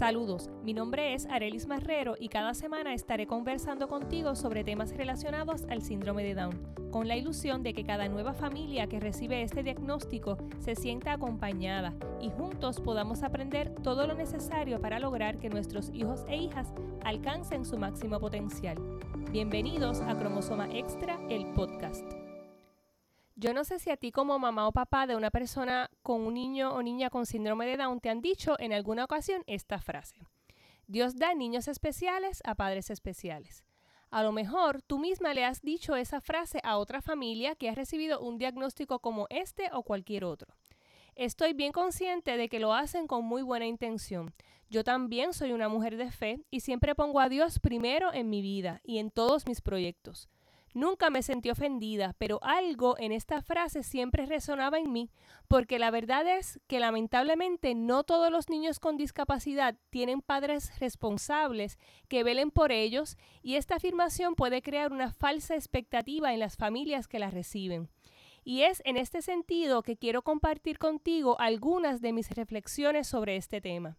Saludos, mi nombre es Arelis Marrero y cada semana estaré conversando contigo sobre temas relacionados al síndrome de Down, con la ilusión de que cada nueva familia que recibe este diagnóstico se sienta acompañada y juntos podamos aprender todo lo necesario para lograr que nuestros hijos e hijas alcancen su máximo potencial. Bienvenidos a Cromosoma Extra, el podcast. Yo no sé si a ti como mamá o papá de una persona con un niño o niña con síndrome de Down te han dicho en alguna ocasión esta frase. Dios da niños especiales a padres especiales. A lo mejor tú misma le has dicho esa frase a otra familia que ha recibido un diagnóstico como este o cualquier otro. Estoy bien consciente de que lo hacen con muy buena intención. Yo también soy una mujer de fe y siempre pongo a Dios primero en mi vida y en todos mis proyectos. Nunca me sentí ofendida, pero algo en esta frase siempre resonaba en mí, porque la verdad es que lamentablemente no todos los niños con discapacidad tienen padres responsables que velen por ellos y esta afirmación puede crear una falsa expectativa en las familias que la reciben. Y es en este sentido que quiero compartir contigo algunas de mis reflexiones sobre este tema.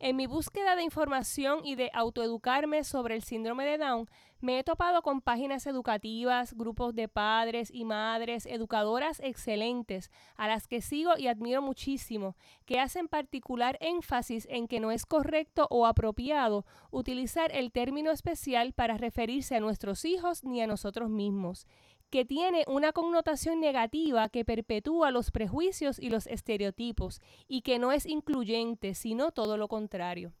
En mi búsqueda de información y de autoeducarme sobre el síndrome de Down, me he topado con páginas educativas, grupos de padres y madres, educadoras excelentes, a las que sigo y admiro muchísimo, que hacen particular énfasis en que no es correcto o apropiado utilizar el término especial para referirse a nuestros hijos ni a nosotros mismos, que tiene una connotación negativa que perpetúa los prejuicios y los estereotipos y que no es incluyente, sino todo lo contrario.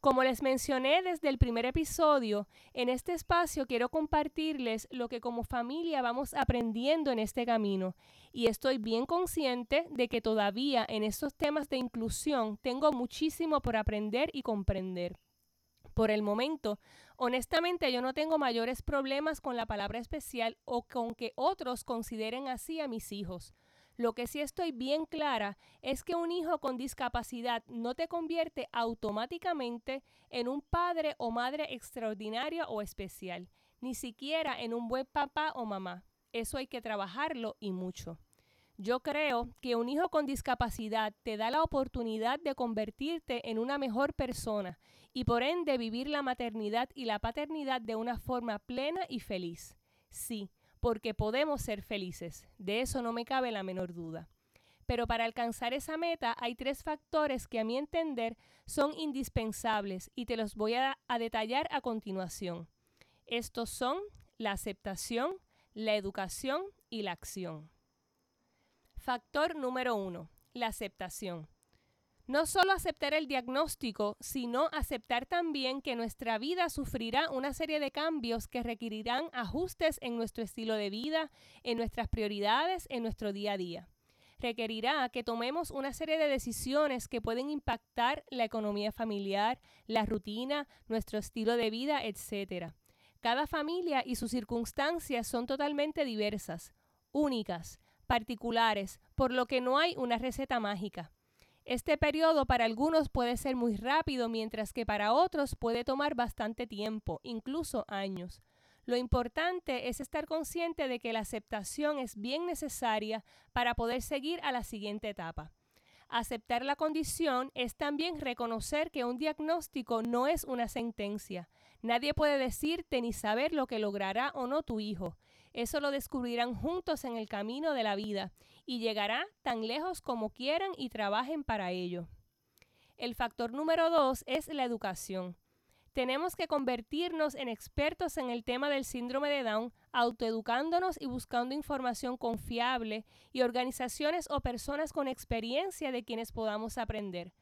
Como les mencioné desde el primer episodio, en este espacio quiero compartirles lo que como familia vamos aprendiendo en este camino y estoy bien consciente de que todavía en estos temas de inclusión tengo muchísimo por aprender y comprender. Por el momento, honestamente yo no tengo mayores problemas con la palabra especial o con que otros consideren así a mis hijos. Lo que sí estoy bien clara es que un hijo con discapacidad no te convierte automáticamente en un padre o madre extraordinario o especial, ni siquiera en un buen papá o mamá. Eso hay que trabajarlo y mucho. Yo creo que un hijo con discapacidad te da la oportunidad de convertirte en una mejor persona y por ende vivir la maternidad y la paternidad de una forma plena y feliz. Sí, porque podemos ser felices, de eso no me cabe la menor duda. Pero para alcanzar esa meta hay tres factores que a mi entender son indispensables y te los voy a, detallar a continuación. Estos son la aceptación, la educación y la acción. Factor número uno, la aceptación. No solo aceptar el diagnóstico, sino aceptar también que nuestra vida sufrirá una serie de cambios que requerirán ajustes en nuestro estilo de vida, en nuestras prioridades, en nuestro día a día. Requerirá que tomemos una serie de decisiones que pueden impactar la economía familiar, la rutina, nuestro estilo de vida, etc. Cada familia y sus circunstancias son totalmente diversas, únicas, particulares, por lo que no hay una receta mágica. Este periodo para algunos puede ser muy rápido, mientras que para otros puede tomar bastante tiempo, incluso años. Lo importante es estar consciente de que la aceptación es bien necesaria para poder seguir a la siguiente etapa. Aceptar la condición es también reconocer que un diagnóstico no es una sentencia. Nadie puede decirte ni saber lo que logrará o no tu hijo. Eso lo descubrirán juntos en el camino de la vida y llegará tan lejos como quieran y trabajen para ello. El factor número dos es la educación. Tenemos que convertirnos en expertos en el tema del síndrome de Down, autoeducándonos y buscando información confiable y organizaciones o personas con experiencia de quienes podamos aprender.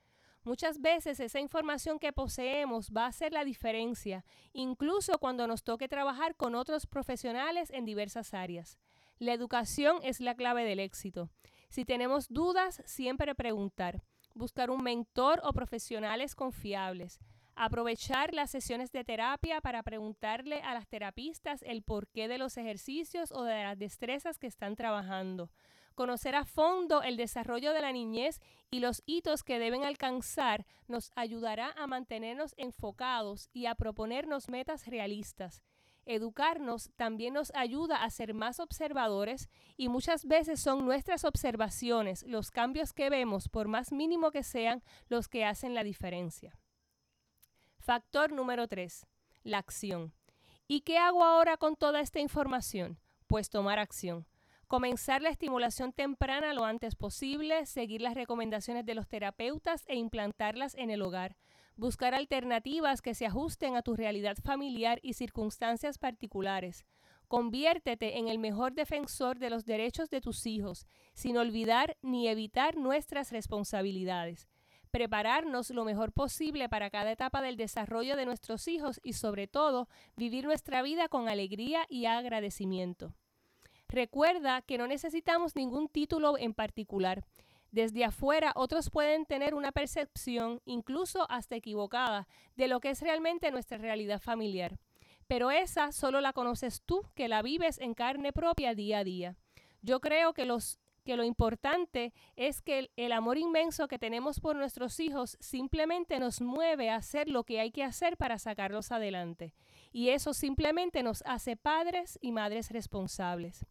Muchas veces esa información que poseemos va a hacer la diferencia, incluso cuando nos toque trabajar con otros profesionales en diversas áreas. La educación es la clave del éxito. Si tenemos dudas, siempre preguntar, buscar un mentor o profesionales confiables, Aprovechar las sesiones de terapia para preguntarle a las terapistas el porqué de los ejercicios o de las destrezas que están trabajando. Conocer a fondo el desarrollo de la niñez y los hitos que deben alcanzar nos ayudará a mantenernos enfocados y a proponernos metas realistas. Educarnos también nos ayuda a ser más observadores y muchas veces son nuestras observaciones, los cambios que vemos, por más mínimo que sean, los que hacen la diferencia. Factor número 3. La acción. ¿Y qué hago ahora con toda esta información? Pues tomar acción. Comenzar la estimulación temprana lo antes posible, seguir las recomendaciones de los terapeutas e implantarlas en el hogar. Buscar alternativas que se ajusten a tu realidad familiar y circunstancias particulares. Conviértete en el mejor defensor de los derechos de tus hijos, sin olvidar ni evitar nuestras responsabilidades. Prepararnos lo mejor posible para cada etapa del desarrollo de nuestros hijos y sobre todo vivir nuestra vida con alegría y agradecimiento. Recuerda que no necesitamos ningún título en particular. Desde afuera otros pueden tener una percepción, incluso hasta equivocada, de lo que es realmente nuestra realidad familiar. Pero esa solo la conoces tú, que la vives en carne propia día a día. Yo creo que los que lo importante es que el, el, amor inmenso que tenemos por nuestros hijos simplemente nos mueve a hacer lo que hay que hacer para sacarlos adelante. Y eso simplemente nos hace padres y madres responsables.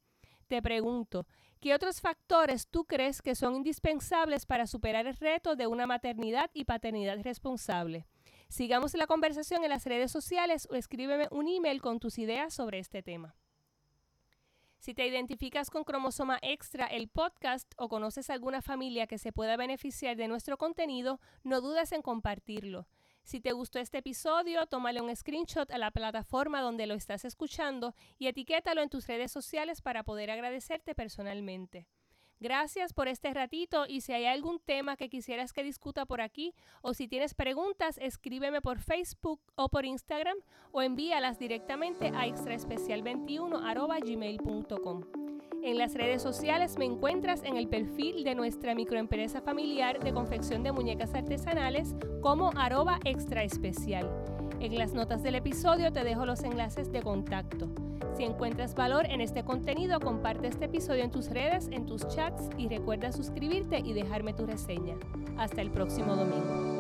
Te pregunto, ¿qué otros factores tú crees que son indispensables para superar el reto de una maternidad y paternidad responsable? Sigamos la conversación en las redes sociales o escríbeme un email con tus ideas sobre este tema. Si te identificas con Cromosoma Extra, el podcast, o conoces alguna familia que se pueda beneficiar de nuestro contenido, no dudes en compartirlo. Si te gustó este episodio, tómale un screenshot a la plataforma donde lo estás escuchando y etiquétalo en tus redes sociales para poder agradecerte personalmente. Gracias por este ratito y si hay algún tema que quisieras que discuta por aquí o si tienes preguntas, escríbeme por Facebook o por Instagram o envíalas directamente a extraespecial21@gmail.com. En las redes sociales me encuentras en el perfil de nuestra microempresa familiar de confección de muñecas artesanales como arroba extra especial. En las notas del episodio te dejo los enlaces de contacto. Si encuentras valor en este contenido, comparte este episodio en tus redes, en tus chats y recuerda suscribirte y dejarme tu reseña. Hasta el próximo domingo.